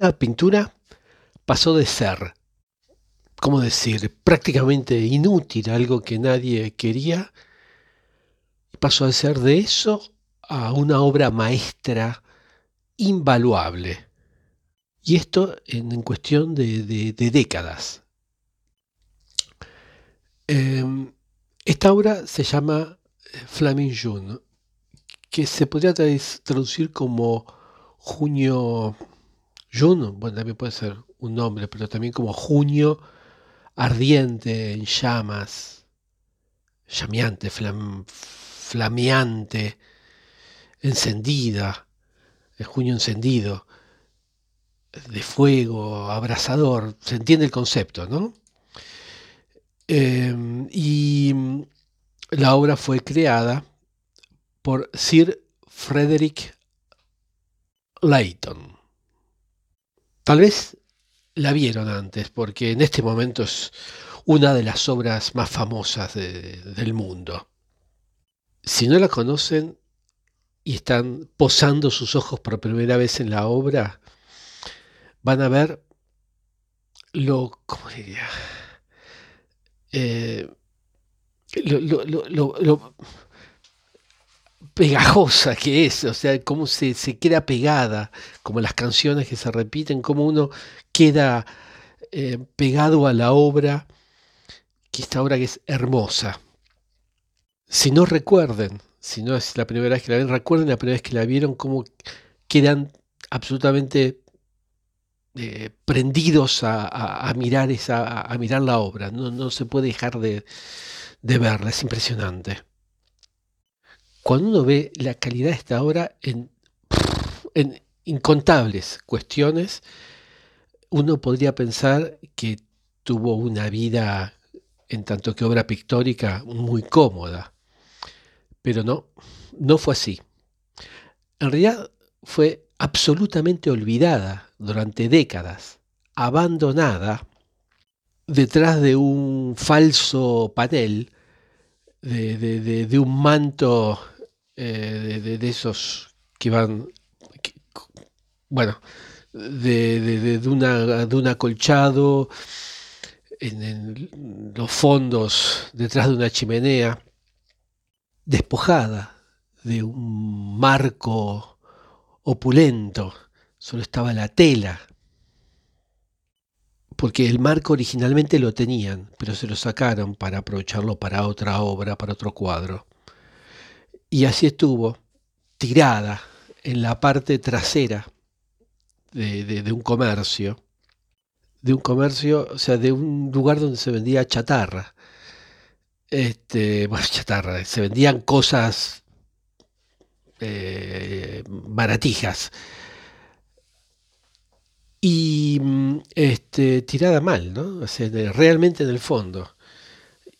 La pintura pasó de ser, ¿cómo decir?, prácticamente inútil, algo que nadie quería, pasó a ser de eso a una obra maestra invaluable. Y esto en, cuestión de, décadas. Em, esta obra se llama eh, Flaming June, que se podría traducir como junio June, bueno, también puede ser un nombre, pero también como junio ardiente, en llamas, llameante, flameante, encendida, el junio encendido, de fuego, abrasador, se entiende el concepto, ¿no? Em, y la obra fue creada por Sir Frederick Layton. Tal vez la vieron antes, porque en este momento es una de las obras más famosas del mundo. Si no la conocen y están posando sus ojos por primera vez en la obra, van a ver lo, ¿cómo diría? Eh, lo, pegajosa que es, o sea, cómo se, queda pegada, como las canciones que se repiten, cómo uno queda eh, pegado a la obra, que esta obra que es hermosa. Si no recuerden, si no es la primera vez que la ven, recuerden la primera vez que la vieron, cómo quedan absolutamente eh, prendidos a, mirar esa, a, mirar la obra. No, no se puede dejar de, de verla, es impresionante. Cuando uno ve la calidad de esta obra en, incontables cuestiones, uno podría pensar que tuvo una vida, en tanto que obra pictórica, muy cómoda. Pero no, no fue así. En realidad fue absolutamente olvidada durante décadas, abandonada detrás de un falso panel, de, un manto eh, de, esos que van, bueno, de, una, de un acolchado en, los fondos detrás de una chimenea, despojada de un marco opulento, solo estaba la tela, porque el marco originalmente lo tenían, pero se lo sacaron para aprovecharlo para otra obra, para otro cuadro. Y así estuvo, tirada en la parte trasera de, un comercio, de un comercio, o sea, de un lugar donde se vendía chatarra. Este, bueno, chatarra, se vendían cosas eh, baratijas. Y este, tirada mal, ¿no? realmente en el fondo.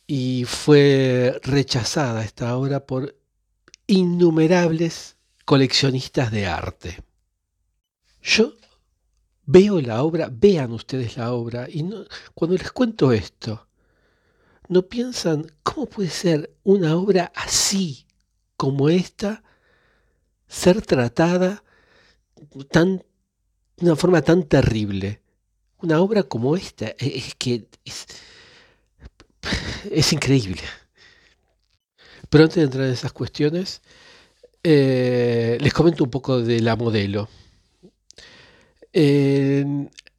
Y fue rechazada esta obra por innumerables coleccionistas de arte. Yo veo la obra, vean ustedes la obra, y no, cuando les cuento esto, no piensan cómo puede ser una obra así como esta ser tratada tan, de una forma tan terrible. Una obra como esta e, es que es, increíble. Pero antes de entrar en esas cuestiones, eh, les comento un poco de la modelo.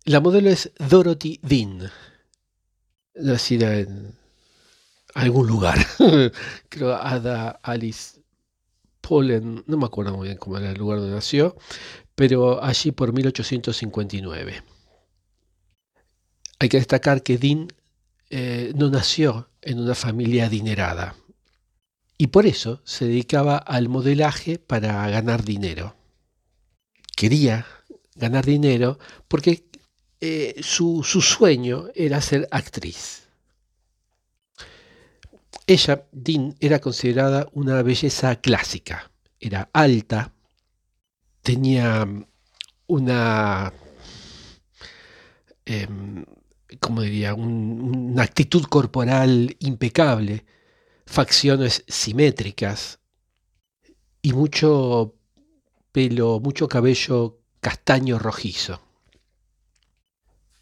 La modelo es Dorothy Dean, nacida en algún lugar, creo Ada Alice Polen, no me acuerdo muy bien cómo era el lugar donde nació, pero allí por 1859. Hay que destacar que Dean eh, no nació en una familia adinerada y por eso se dedicaba al modelaje para ganar dinero. Quería ganar dinero porque eh, su, sueño era ser actriz. Ella, Dean, era considerada una belleza clásica. Era alta, tenía una, em, como diría, una actitud corporal impecable, facciones simétricas y mucho pelo, mucho cabello castaño rojizo.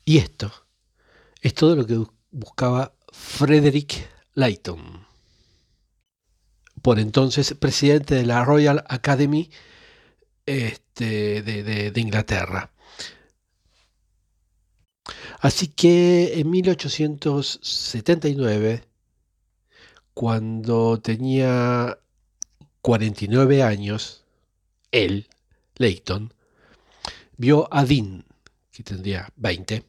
Y esto es todo lo que buscaba Frederick Layton, por entonces presidente de la Royal Academy este, de, de Inglaterra. Así que en 1879, cuando tenía 49 años, él, Leighton, vio a Dean, que tendría 20,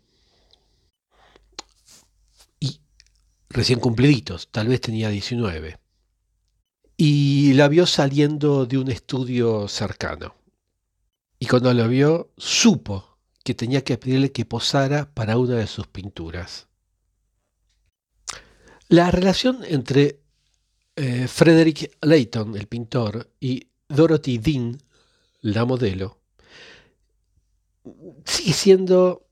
y recién cumpliditos, tal vez tenía 19, y la vio saliendo de un estudio cercano. Y cuando la vio, supo que tenía que pedirle que posara para una de sus pinturas. La relación entre eh, Frederick Layton, el pintor, y Dorothy Dean, la modelo, sigue siendo...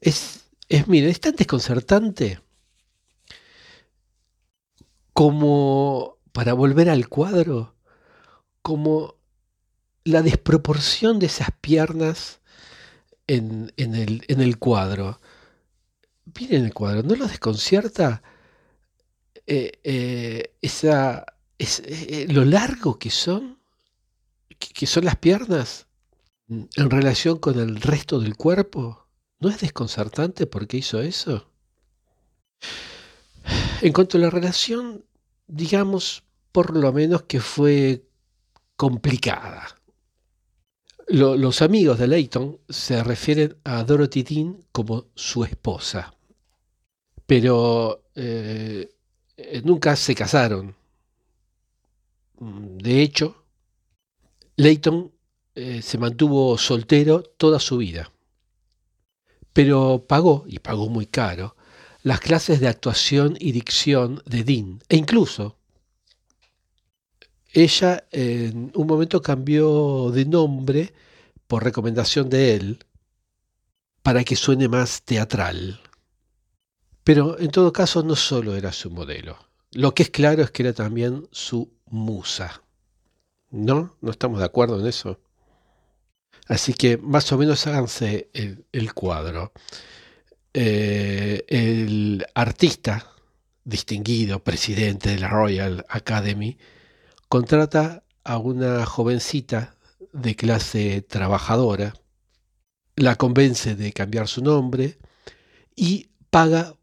Es, es, mire, es tan desconcertante como, para volver al cuadro, como la desproporción de esas piernas en, el, en el, cuadro. Miren el cuadro, ¿no los desconcierta eh, eh, esa, es, eh, lo largo que son, que son las piernas en relación con el resto del cuerpo? ¿No es desconcertante por qué hizo eso? En cuanto a la relación, digamos por lo menos que fue complicada los amigos de Leighton se refieren a Dorothy Dean como su esposa, pero nunca se casaron. De hecho, Leighton eh, se mantuvo soltero toda su vida, pero pagó, y pagó muy caro, las clases de actuación y dicción de Dean, e incluso ella en un momento cambió de nombre por recomendación de él para que suene más teatral. Pero en todo caso no solo era su modelo. Lo que es claro es que era también su musa. ¿No? ¿No estamos de acuerdo en eso? Así que más o menos háganse el, cuadro. Eh, el artista distinguido, presidente de la Royal Academy, contrata a una jovencita de clase trabajadora, la convence de cambiar su nombre y paga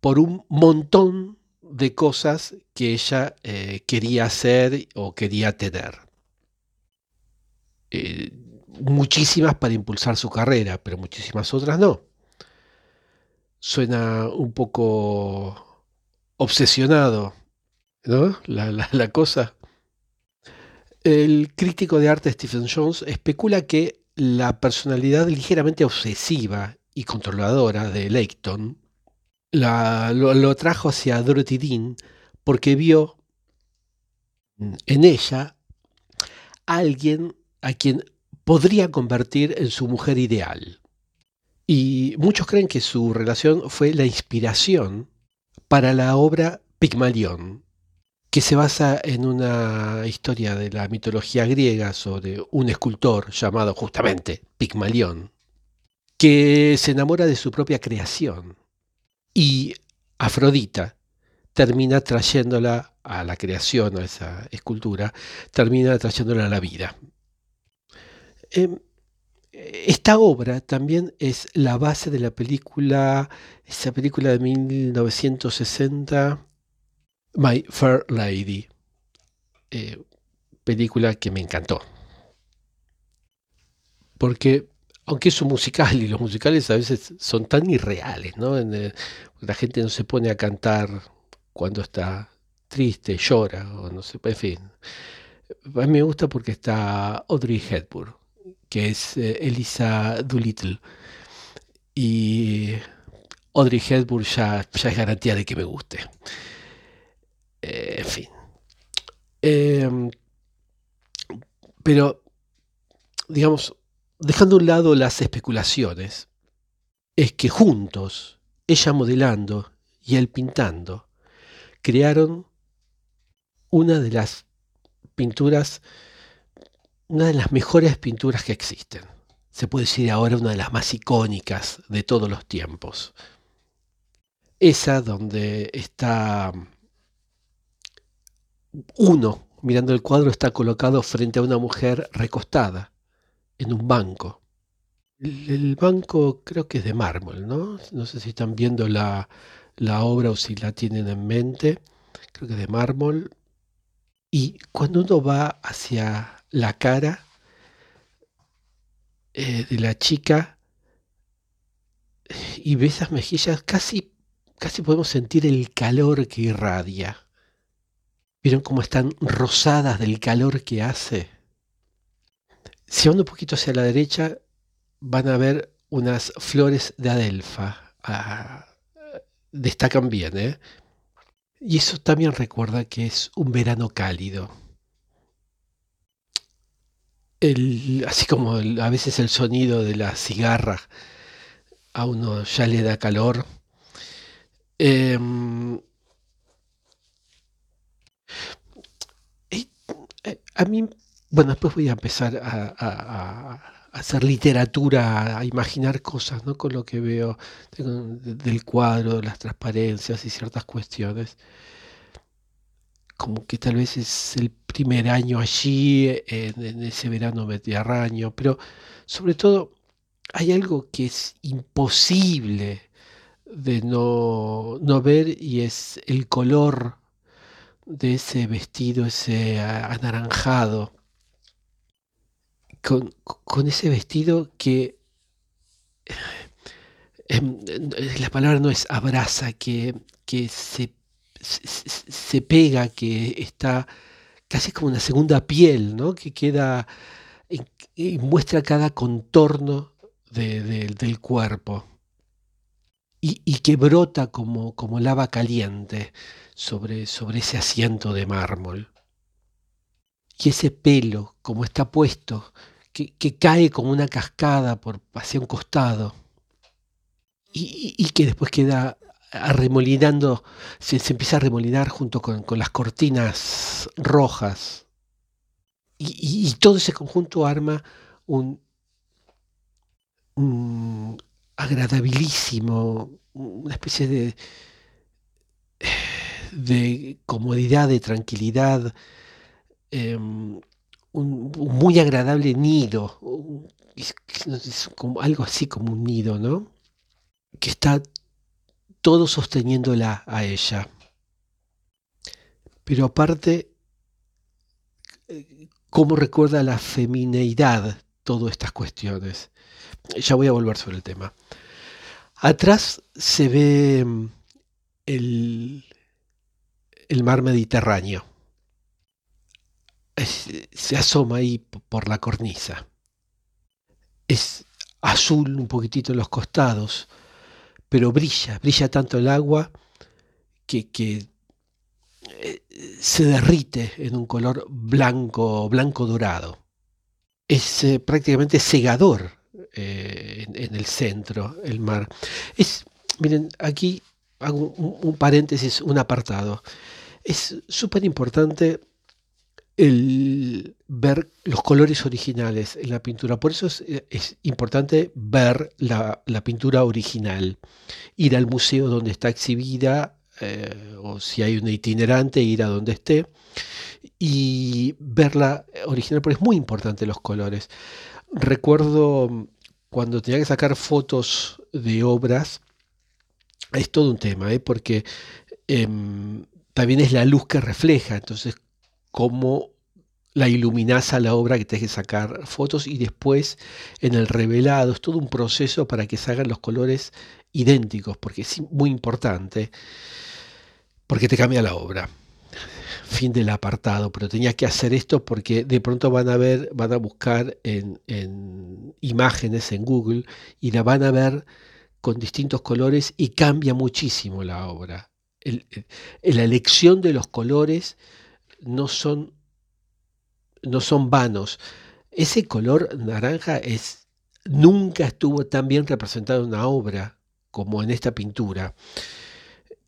por un montón de cosas que ella eh, quería hacer o quería tener. Eh, muchísimas para impulsar su carrera, pero muchísimas otras no. Suena un poco obsesionado ¿no? La, cosa. El crítico de arte Stephen Jones especula que la personalidad ligeramente obsesiva y controladora de Leighton lo, trajo hacia Dorothy Dean porque vio en ella alguien a quien podría convertir en su mujer ideal. Y muchos creen que su relación fue la inspiración para la obra Pigmalión, que se basa en una historia de la mitología griega sobre un escultor llamado justamente Pigmalión, que se enamora de su propia creación y Afrodita termina trayéndola a la creación, a esa escultura, termina trayéndola a la vida. Em, esta obra también es la base de la película, esa película de 1960, My Fair Lady, eh, película que me encantó. Porque, aunque es un musical, y los musicales a veces son tan irreales, ¿no? la gente no se pone a cantar cuando está triste, llora, o no sé, en fin. A mí me gusta porque está Audrey Hepburn, que es eh, Elisa Doolittle. Y Audrey Hepburn ya, ya es garantía de que me guste. Eh, en fin. Em, pero, digamos, dejando a un lado las especulaciones, es que juntos, ella modelando y él pintando, crearon una de las pinturas, una de las mejores pinturas que existen, se puede decir ahora una de las más icónicas de todos los tiempos. Esa donde está uno mirando el cuadro está colocado frente a una mujer recostada en un banco. El, banco creo que es de mármol, ¿no? No sé si están viendo la, la obra o si la tienen en mente. Creo que es de mármol. Y cuando uno va hacia la cara eh, de la chica y ve esas mejillas, casi, casi podemos sentir el calor que irradia. ¿Vieron cómo están rosadas del calor que hace? Si van un poquito hacia la derecha, van a ver unas flores de adelfa. Ah, destacan bien, ¿eh? Y eso también recuerda que es un verano cálido. así como a veces el sonido de la cigarra a uno ya le da calor. Em, eh, a mí, bueno, después voy a empezar a hacer literatura, a imaginar cosas, ¿no? Con lo que veo del cuadro, las transparencias y ciertas cuestiones. Como que tal vez es el primer año allí, en, ese verano mediterráneo, pero sobre todo hay algo que es imposible de no, no ver y es el color de ese vestido, ese anaranjado con, ese vestido que em, la palabra no es abraza, que, que se, se, pega, que está casi como una segunda piel, ¿no? que queda y muestra cada contorno del cuerpo y, y, que brota como, como lava caliente sobre, sobre ese asiento de mármol. Y ese pelo, como está puesto, que, cae como una cascada por, hacia un costado y, que después queda arremolinando, se, empieza a remolinar junto con, las cortinas rojas. Y, todo ese conjunto arma un, agradabilísimo, una especie de, de comodidad, de tranquilidad, em, un, muy agradable nido, es como, algo así como un nido, ¿no? Que está todo sosteniéndola a ella. Pero aparte, ¿cómo recuerda la femineidad todas estas cuestiones? Ya voy a volver sobre el tema. Atrás se ve mm, el, el mar Mediterráneo se asoma ahí por la cornisa. Es azul un poquitito en los costados, pero brilla, brilla tanto el agua que, eh, se derrite en un color blanco, blanco dorado. Es eh, prácticamente cegador eh, en, el centro, el mar. Es, miren, aquí hago un paréntesis, un apartado. Es súper importante el ver los colores originales en la pintura. Por eso es, importante ver la, pintura original, ir al museo donde está exhibida, eh, o si hay un itinerante, ir a donde esté, y verla original, porque es muy importante los colores. Recuerdo cuando tenía que sacar fotos de obras, es todo un tema, ¿eh? porque em, también es la luz que refleja, entonces cómo la iluminás a la obra que tenés que sacar fotos y después en el revelado es todo un proceso para que salgan los colores idénticos, porque es muy importante, porque te cambia la obra. Fin del apartado, pero tenía que hacer esto porque de pronto van a ver, van a buscar en, imágenes en Google y la van a ver con distintos colores y cambia muchísimo la obra. la elección de los colores no son, no son vanos. Ese color naranja es, nunca estuvo tan bien representado en una obra como en esta pintura.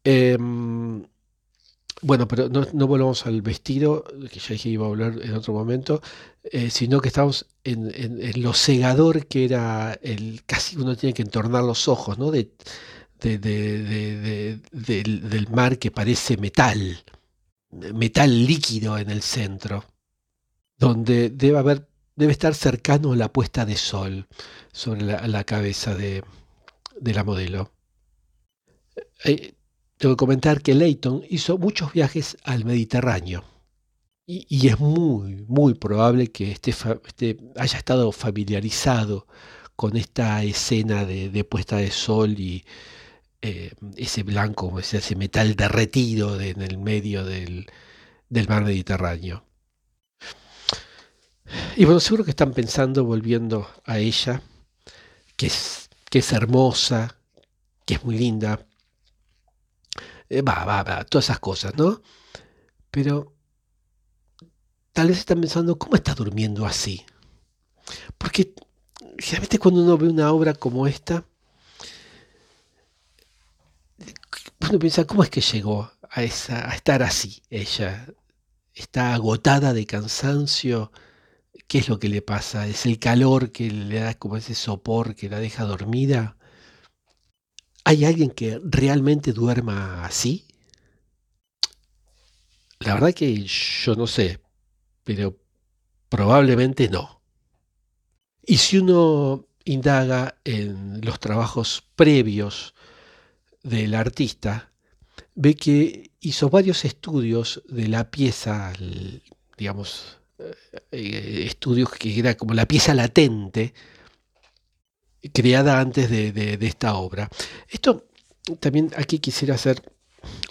Em, bueno, pero no, volvamos al vestido, que ya dije iba a hablar en otro momento, eh, sino que estamos en, lo cegador que era el casi uno tiene que entornar los ojos, ¿no? De, de, de, del, del, mar que parece metal, metal líquido en el centro, donde debe haber, debe estar cercano a la puesta de sol sobre la, cabeza de, la modelo. Eh, tengo que comentar que Leighton hizo muchos viajes al Mediterráneo y, es muy, muy probable que esté, haya estado familiarizado con esta escena de, puesta de sol y eh, ese blanco, ese metal derretido en el medio del, mar Mediterráneo. Y bueno, seguro que están pensando, volviendo a ella, que es, que es hermosa, que es muy linda, eh, va, va, va, todas esas cosas, ¿no? Pero tal vez están pensando, ¿cómo está durmiendo así? Porque generalmente cuando uno ve una obra como esta, uno piensa, ¿cómo es que llegó a, estar así ella? Está agotada de cansancio. ¿Qué es lo que le pasa? ¿Es el calor que le da como ese sopor que la deja dormida? ¿Hay alguien que realmente duerma así? La verdad que yo no sé, pero probablemente no. Y si uno indaga en los trabajos previos del artista, ve que hizo varios estudios de la pieza, digamos, eh, estudios que era como la pieza latente, creada antes de, esta obra. Esto también aquí quisiera hacer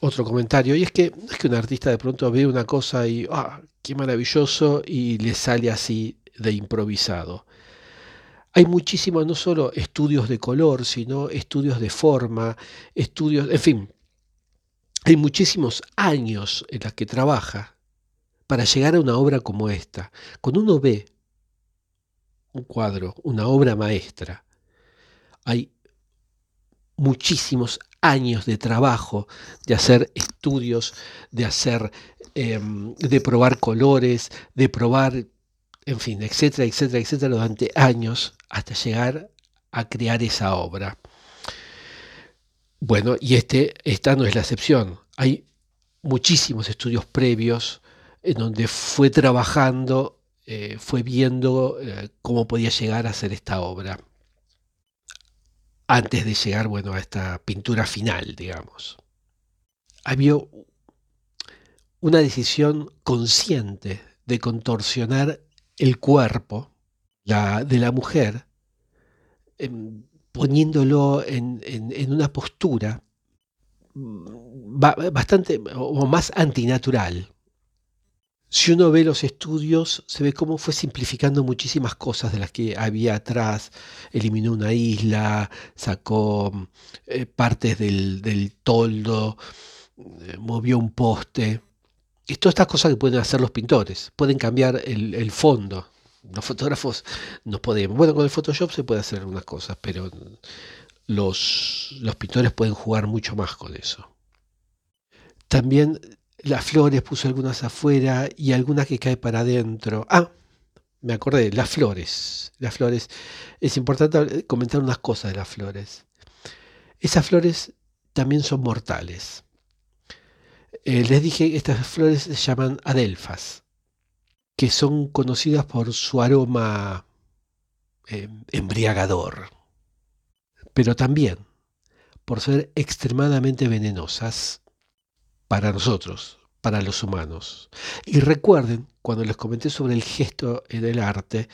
otro comentario, y es que no es que un artista de pronto ve una cosa y, ah, qué maravilloso, y le sale así de improvisado. Hay muchísimos, no solo estudios de color, sino estudios de forma, estudios, en fin, hay muchísimos años en los que trabaja para llegar a una obra como esta. Cuando uno ve un cuadro, una obra maestra, hay muchísimos años de trabajo, de hacer estudios, de hacer, em, de probar colores, de probar, en fin, etcétera, etcétera, etcétera, durante años hasta llegar a crear esa obra. Bueno, y este, esta no es la excepción. Hay muchísimos estudios previos en donde fue trabajando, eh, fue viendo eh, cómo podía llegar a hacer esta obra antes de llegar bueno, a esta pintura final, digamos. Había una decisión consciente de contorsionar el cuerpo de la mujer, em, poniéndolo en, en una postura mm, bastante o más antinatural si uno ve los estudios, se ve cómo fue simplificando muchísimas cosas de las que había atrás. Eliminó una isla, sacó eh, partes del, toldo, eh, movió un poste. Y todas estas cosas que pueden hacer los pintores. Pueden cambiar el, fondo. Los fotógrafos no podemos. Bueno, con el Photoshop se puede hacer algunas cosas, pero los, los pintores pueden jugar mucho más con eso. También las flores, puso algunas afuera y algunas que cae para adentro. Ah, me acordé, las flores. Las flores. Es importante comentar unas cosas de las flores. Esas flores también son mortales. Eh, les dije estas flores se llaman adelfas, que son conocidas por su aroma eh, embriagador, pero también por ser extremadamente venenosas para nosotros, para los humanos. Y recuerden, cuando les comenté sobre el gesto en el arte,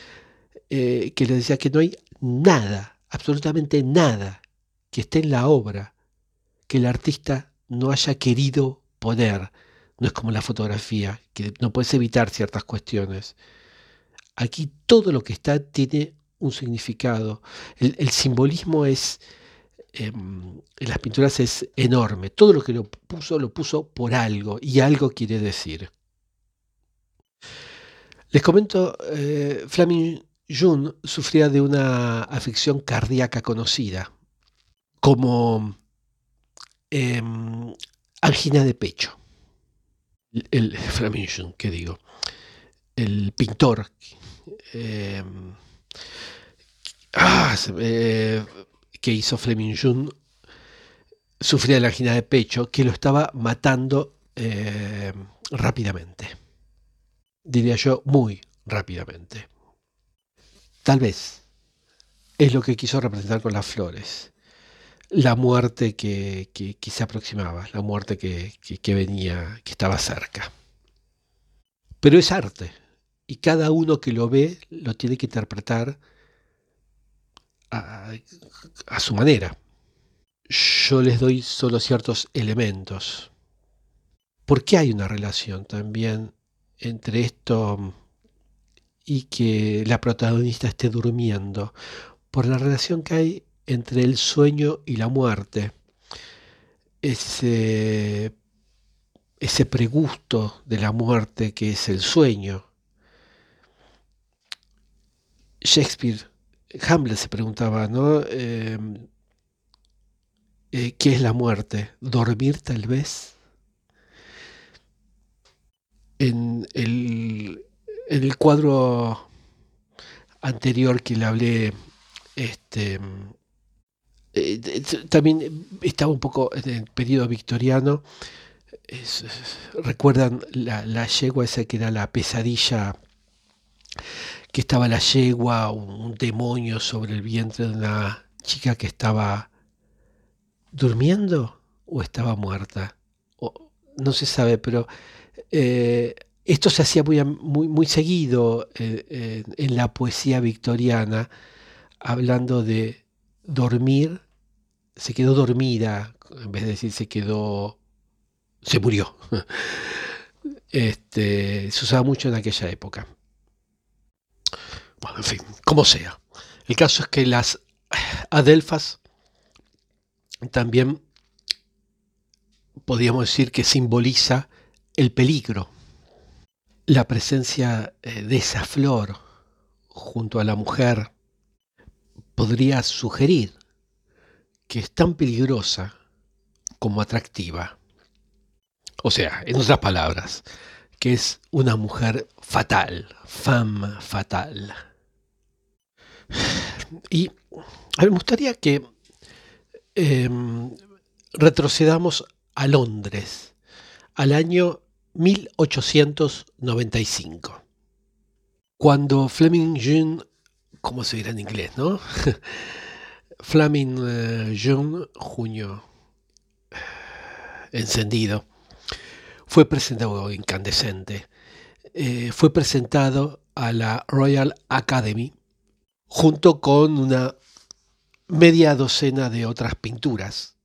eh, que les decía que no hay nada, absolutamente nada, que esté en la obra que el artista no haya querido poner. No es como la fotografía, que no puedes evitar ciertas cuestiones. Aquí todo lo que está tiene un significado. el simbolismo es Em, en las pinturas es enorme. Todo lo que lo puso, lo puso por algo y algo quiere decir. Les comento, eh, Flaming Jun sufría de una afección cardíaca conocida como em, angina de pecho. El, Jun, ¿qué digo? El pintor eh, ah, eh, que hizo Fleming Jun sufría de la angina de pecho que lo estaba matando eh, rápidamente. Diría yo, muy rápidamente. Tal vez es lo que quiso representar con las flores. La muerte que, se aproximaba, la muerte que, venía, que estaba cerca. Pero es arte, y cada uno que lo ve lo tiene que interpretar a, a su manera. Yo les doy solo ciertos elementos. ¿Por qué hay una relación también entre esto y que la protagonista esté durmiendo? Por la relación que hay entre el sueño y la muerte. Ese, ese pregusto de la muerte que es el sueño. Shakespeare, Hamlet se preguntaba, ¿no? Eh, eh, ¿Qué es la muerte? ¿Dormir tal vez? En el, en el cuadro anterior que le hablé, este, eh, también estaba un poco en el periodo victoriano. Recuerdan la, la, yegua esa que era la pesadilla, que estaba la yegua, un, demonio sobre el vientre de una chica que estaba durmiendo o estaba muerta. O, no se sabe, pero eh, esto se hacía muy, muy, muy seguido eh, en la poesía victoriana, hablando de dormir se quedó dormida, en vez de decir se quedó, se murió. Este, se usaba mucho en aquella época. Bueno, en fin, como sea. El caso es que las adelfas también podríamos decir que simboliza el peligro. La presencia eh, de esa flor junto a la mujer podría sugerir que es tan peligrosa como atractiva. O sea, en otras palabras, que es una mujer fatal, femme fatal. Y me gustaría que em, retrocedamos a Londres, al año 1895, cuando Fleming Jean, ¿cómo se dirá en inglés, no? Flaming eh, June, junio encendido, fue presentado incandescente. Eh, fue presentado a la Royal Academy junto con una media docena de otras pinturas.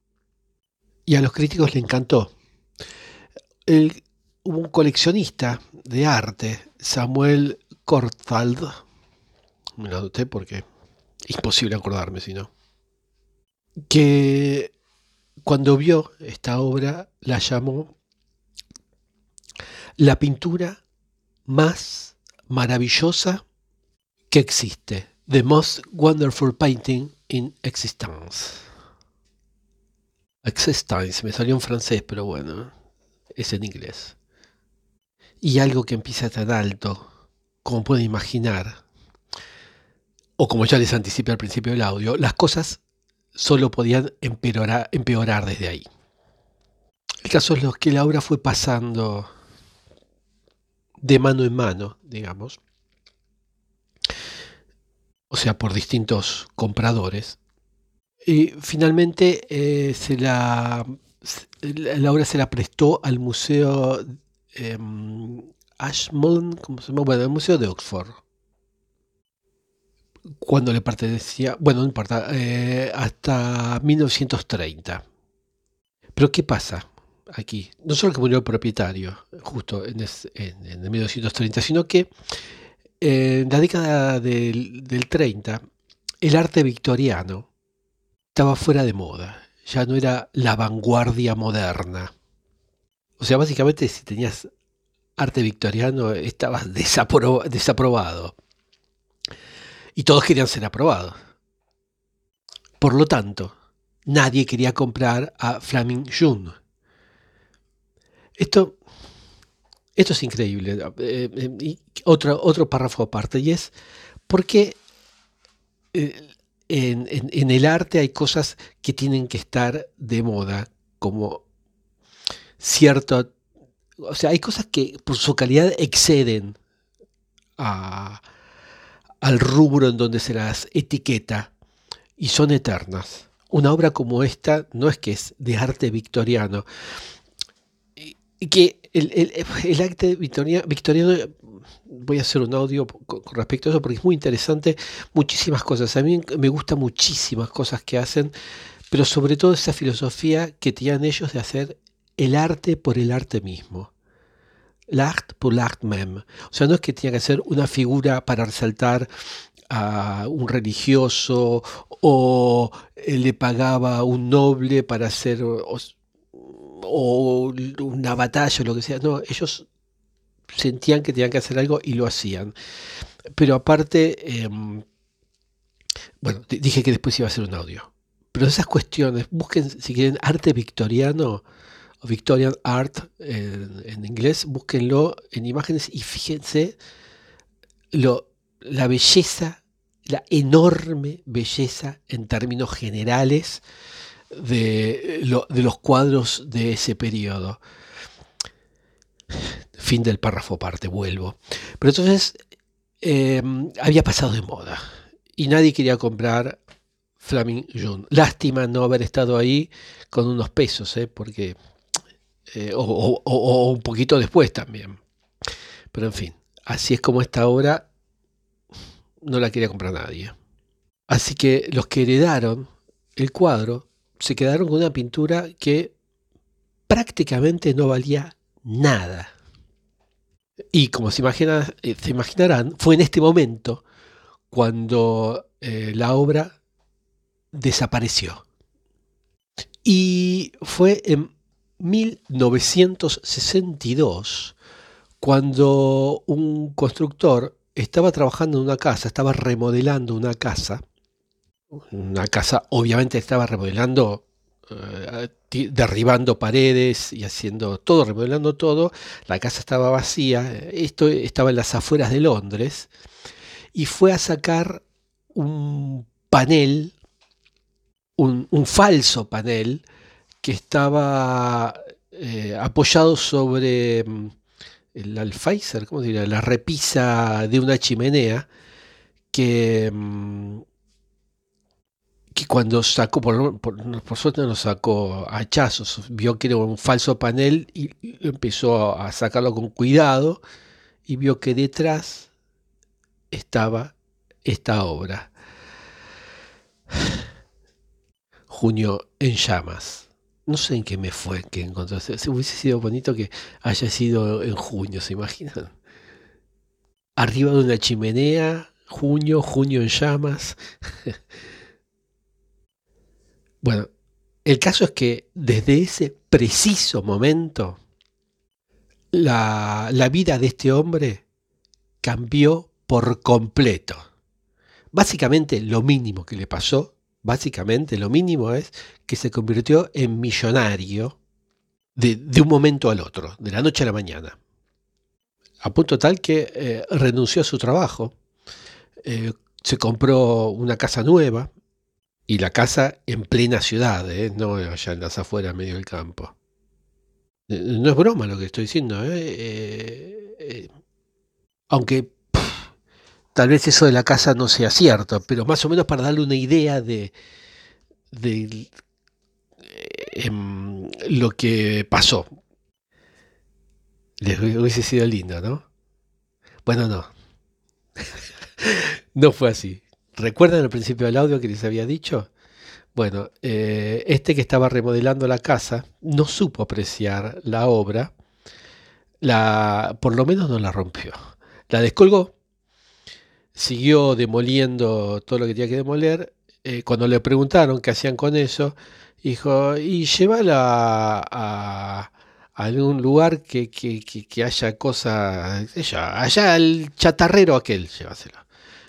Y a los críticos le encantó. hubo un coleccionista de arte, Samuel Kortfald, me lo anoté porque es imposible acordarme si no que cuando vio esta obra la llamó la pintura más maravillosa que existe, the most wonderful painting in existence. Existence, me salió en francés, pero bueno, es en inglés. Y algo que empieza tan alto, como pueden imaginar, o como ya les anticipé al principio del audio, las cosas solo podían empeorar, desde ahí. El caso es que la obra fue pasando de mano en mano, digamos, o sea, por distintos compradores. Y finalmente eh, se la, la obra se la prestó al Museo eh, Ashmolean, ¿cómo se llama? Bueno, el Museo de Oxford cuando le pertenecía, bueno, no importa, eh, hasta 1930. Pero ¿qué pasa aquí? No solo que murió el propietario, justo en, en, 1930, sino que en la década del 30, el arte victoriano estaba fuera de moda, ya no era la vanguardia moderna. O sea, básicamente si tenías arte victoriano estabas desaprobado y todos querían ser aprobados. Por lo tanto, nadie quería comprar a Flaming June. Esto Esto es increíble. Eh, eh, otro, otro párrafo aparte, y es porque eh, en, el arte hay cosas que tienen que estar de moda, como cierto... O sea, hay cosas que por su calidad exceden a, al rubro en donde se las etiqueta y son eternas. Una obra como esta no es que es de arte victoriano, y que el, arte victoriano, voy a hacer un audio con, respecto a eso porque es muy interesante, muchísimas cosas. A mí me gustan muchísimas cosas que hacen, pero sobre todo esa filosofía que tenían ellos de hacer el arte por el arte mismo. L'art pour l'art même. O sea, no es que tenía que ser una figura para resaltar a un religioso o le pagaba un noble para hacer o, una batalla o lo que sea. No, ellos sentían que tenían que hacer algo y lo hacían. Pero aparte, em, bueno, dije que después iba a hacer un audio. Pero esas cuestiones, busquen si quieren arte victoriano Victorian Art en, inglés, búsquenlo en imágenes y fíjense la belleza, la enorme belleza en términos generales de, los cuadros de ese periodo. Fin del párrafo aparte, vuelvo. Pero entonces em, había pasado de moda y nadie quería comprar Flaming June. Lástima no haber estado ahí con unos pesos, ¿eh? porque eh, o, un poquito después también. Pero en fin, así es como esta obra no la quería comprar nadie. Así que los que heredaron el cuadro se quedaron con una pintura que prácticamente no valía nada. Y como se, eh, se imaginarán, fue en este momento cuando eh, la obra desapareció. Y fue en 1962, cuando un constructor estaba trabajando en una casa, estaba remodelando una casa, una casa obviamente estaba remodelando, eh, derribando paredes y haciendo todo, remodelando todo, la casa estaba vacía, esto estaba en las afueras de Londres, y fue a sacar un panel, un, un falso panel, que estaba eh, apoyado sobre mm, el alfaizer, ¿cómo diría? La repisa de una chimenea que, mm, que cuando sacó, por, por, suerte no sacó hachazos, vio que era un falso panel y empezó a sacarlo con cuidado y vio que detrás estaba esta obra. Junio en llamas no sé en qué me fue que encontraste. Hubiese sido bonito que haya sido en junio, ¿se imaginan? Arriba de una chimenea, junio, junio en llamas. bueno, el caso es que desde ese preciso momento, la, la vida de este hombre cambió por completo. Básicamente lo mínimo que le pasó Básicamente lo mínimo es que se convirtió en millonario de, un momento al otro, de la noche a la mañana. A punto tal que eh, renunció a su trabajo, eh, se compró una casa nueva y la casa en plena ciudad, eh, no allá en las afueras, medio del campo. No es broma lo que estoy diciendo, aunque Tal vez eso de la casa no sea cierto, pero más o menos para darle una idea de, de em, lo que pasó. Les hubiese sido lindo, ¿no? Bueno, no. no fue así. ¿Recuerdan al principio del audio que les había dicho? Bueno, eh, este que estaba remodelando la casa no supo apreciar la obra, la, por lo menos no la rompió. La descolgó siguió demoliendo todo lo que tenía que demoler. Eh, cuando le preguntaron qué hacían con eso, dijo, y llévala a, algún lugar que, haya cosas, allá el chatarrero aquel, llévaselo,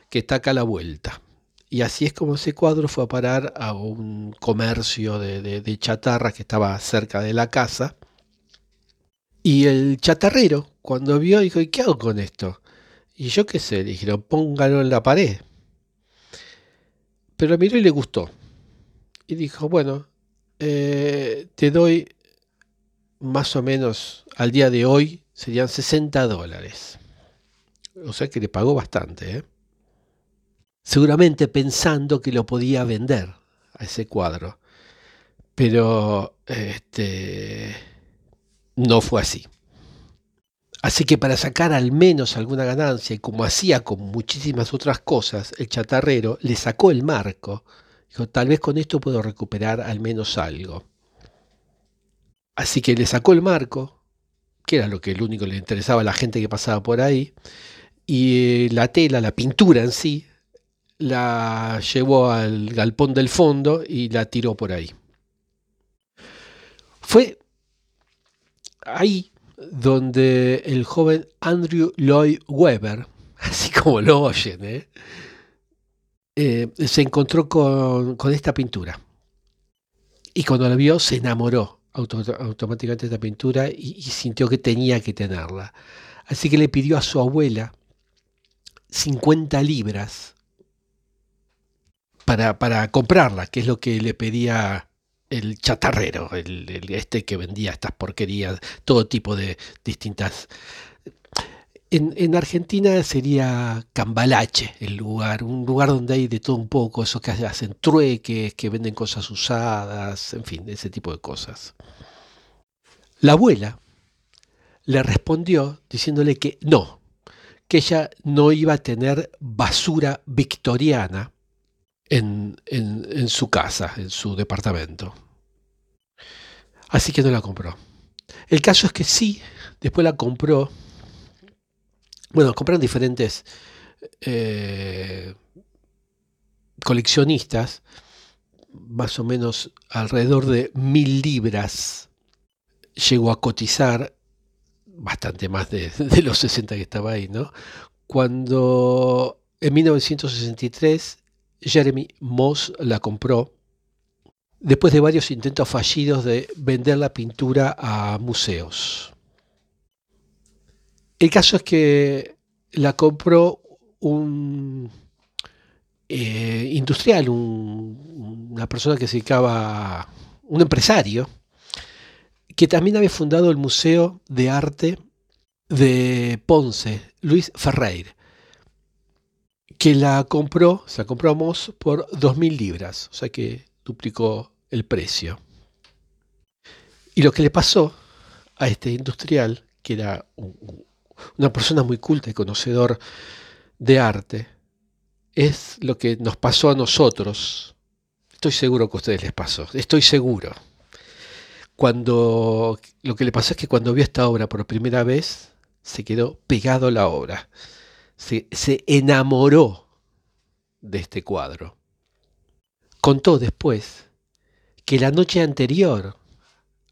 que está acá a la vuelta. Y así es como ese cuadro fue a parar a un comercio de, de chatarra que estaba cerca de la casa. Y el chatarrero cuando vio, dijo, ¿y qué hago con esto? Y yo qué sé, le dijeron, póngalo en la pared. Pero miró y le gustó. Y dijo, bueno, eh, te doy más o menos al día de hoy, serían 60 dólares. O sea que le pagó bastante. ¿eh? Seguramente pensando que lo podía vender a ese cuadro. Pero este, no fue así. Así que para sacar al menos alguna ganancia, y como hacía con muchísimas otras cosas, el chatarrero le sacó el marco. Dijo, tal vez con esto puedo recuperar al menos algo. Así que le sacó el marco, que era lo que el único le interesaba a la gente que pasaba por ahí, y la tela, la pintura en sí, la llevó al galpón del fondo y la tiró por ahí. Fue ahí donde el joven Andrew Lloyd Webber, así como lo oyen, ¿eh? Eh, se encontró con, esta pintura. Y cuando la vio se enamoró automáticamente de esta pintura y, sintió que tenía que tenerla. Así que le pidió a su abuela 50 libras para, para comprarla, que es lo que le pedía el chatarrero, el, este que vendía estas porquerías, todo tipo de distintas... En, Argentina sería Cambalache el lugar, un lugar donde hay de todo un poco, esos que hacen trueques, que venden cosas usadas, en fin, ese tipo de cosas. La abuela le respondió diciéndole que no, que ella no iba a tener basura victoriana en, su casa, en su departamento. Así que no la compró. El caso es que sí, después la compró. Bueno, compraron diferentes eh, coleccionistas, más o menos alrededor de mil libras llegó a cotizar, bastante más de, de, los 60 que estaba ahí, ¿no? Cuando en 1963 Jeremy Moss la compró después de varios intentos fallidos de vender la pintura a museos. El caso es que la compró un eh, industrial, una persona que se dedicaba, un empresario, que también había fundado el Museo de Arte de Ponce, Luis Ferreira que la compró, se la Moss por 2.000 libras, o sea que duplicó el precio. Y lo que le pasó a este industrial, que era una persona muy culta y conocedor de arte, es lo que nos pasó a nosotros. Estoy seguro que a ustedes les pasó, estoy seguro. Cuando lo que le pasó es que cuando vio esta obra por primera vez, se quedó pegado a la obra se, enamoró de este cuadro. Contó después que la noche anterior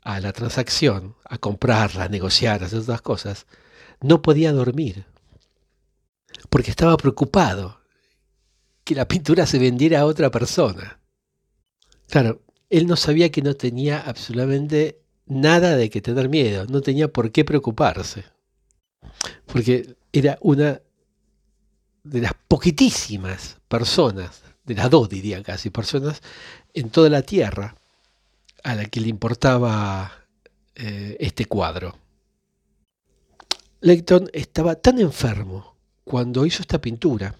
a la transacción, a comprarla, a negociar, a hacer otras cosas, no podía dormir, porque estaba preocupado que la pintura se vendiera a otra persona. Claro, él no sabía que no tenía absolutamente nada de que tener miedo, no tenía por qué preocuparse, porque era una de las poquitísimas personas, de las dos diría casi personas, en toda la Tierra a la que le importaba eh, este cuadro. Leighton estaba tan enfermo cuando hizo esta pintura.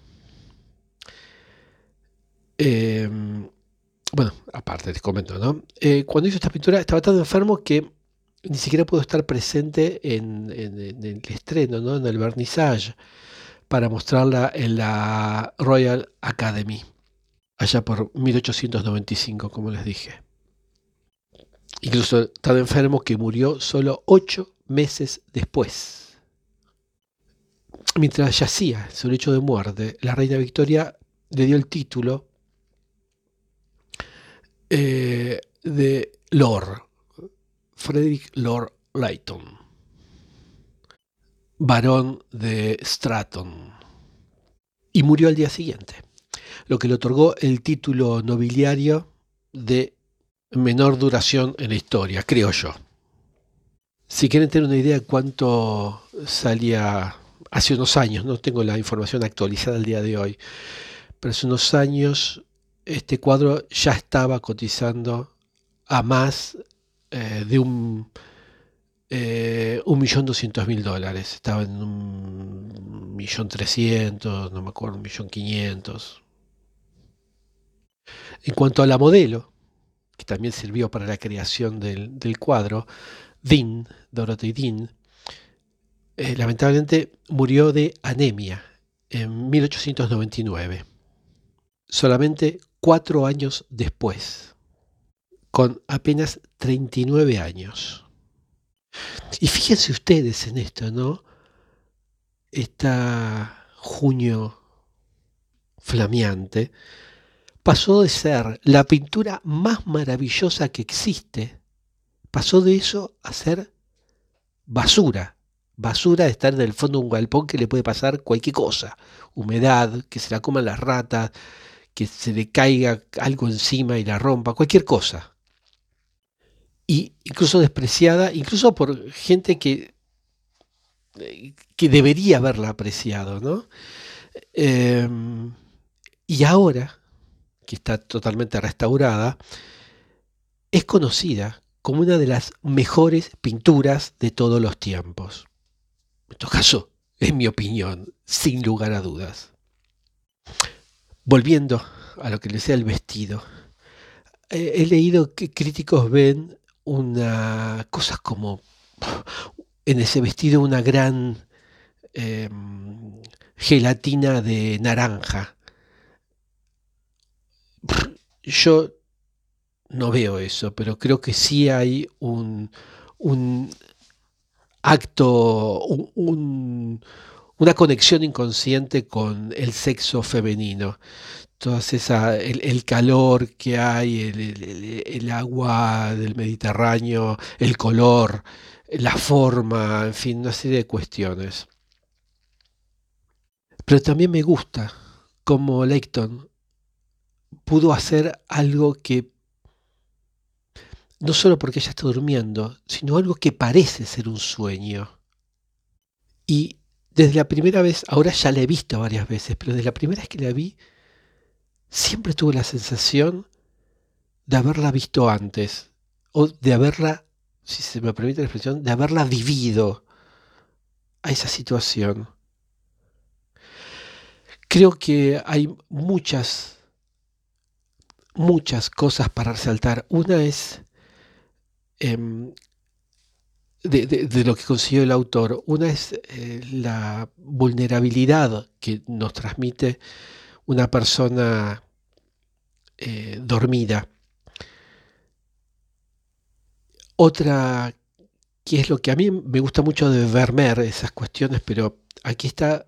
Em, bueno, aparte les comento, ¿no? Eh, cuando hizo esta pintura estaba tan enfermo que ni siquiera pudo estar presente en, el estreno, ¿no? en el vernissage para mostrarla en la Royal Academy, allá por 1895, como les dije. Incluso tan enfermo que murió solo ocho meses después. Mientras yacía su lecho de muerte, la reina Victoria le dio el título eh, de Lord, Frederick Lord Leighton barón de Stratton, y murió al día siguiente, lo que le otorgó el título nobiliario de menor duración en la historia, creo yo. Si quieren tener una idea de cuánto salía hace unos años, no tengo la información actualizada el día de hoy, pero hace unos años este cuadro ya estaba cotizando a más eh, de un, eh, un millón doscientos mil dólares. Estaba en un millón trescientos, no me acuerdo, un millón quinientos. En cuanto a la modelo, que también sirvió para la creación del, cuadro, Dean, Dorothy Dean, eh, lamentablemente murió de anemia en 1899, solamente cuatro años después, con apenas 39 años. Y fíjense ustedes en esto, ¿no? Esta junio flameante pasó de ser la pintura más maravillosa que existe, pasó de eso a ser basura. Basura de estar en el fondo de un galpón que le puede pasar cualquier cosa. Humedad, que se la coman las ratas, que se le caiga algo encima y la rompa, cualquier cosa. Y incluso despreciada, incluso por gente que, que debería haberla apreciado, ¿no? Em, y ahora, que está totalmente restaurada, es conocida como una de las mejores pinturas de todos los tiempos. En todo caso, en mi opinión, sin lugar a dudas. Volviendo a lo que le sea el vestido, eh, he leído que críticos ven una cosas como en ese vestido una gran em, gelatina de naranja yo no veo eso, pero creo que sí hay un, acto, una conexión inconsciente con el sexo femenino. Todas esa, el, calor que hay, el, agua del Mediterráneo, el color, la forma, en fin, una serie de cuestiones. Pero también me gusta como Leighton pudo hacer algo que, no solo porque ella está durmiendo, sino algo que parece ser un sueño. Y desde la primera vez, ahora ya la he visto varias veces, pero desde la primera vez que la vi, siempre tuve la sensación de haberla visto antes, o de haberla, si se me permite la expresión, de haberla vivido a esa situación. Creo que hay muchas muchas cosas para resaltar. Una es em, de, lo que consiguió el autor. Una es eh, la vulnerabilidad que nos transmite una persona eh, dormida. Otra, que es lo que a mí me gusta mucho de Vermeer, esas cuestiones, pero aquí está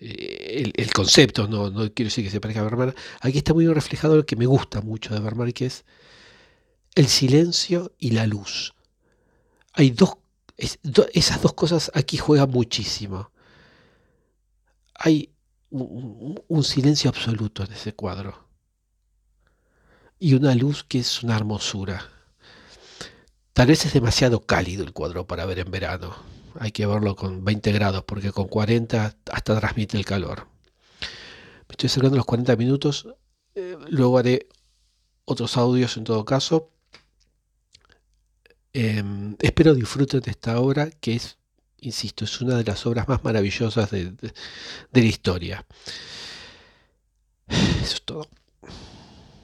el, concepto, no, no, quiero decir que se parezca a Vermeer, aquí está muy reflejado lo que me gusta mucho de Vermeer, que es el silencio y la luz. Hay dos, esas dos cosas aquí juegan muchísimo. Hay un, silencio absoluto en ese cuadro y una luz que es una hermosura. Tal vez es demasiado cálido el cuadro para ver en verano hay que verlo con 20 grados porque con 40 hasta transmite el calor. Me estoy acercando los 40 minutos, eh, luego haré otros audios en todo caso. Em, espero disfruten de esta obra que es, insisto, es una de las obras más maravillosas de la historia. Eso es todo.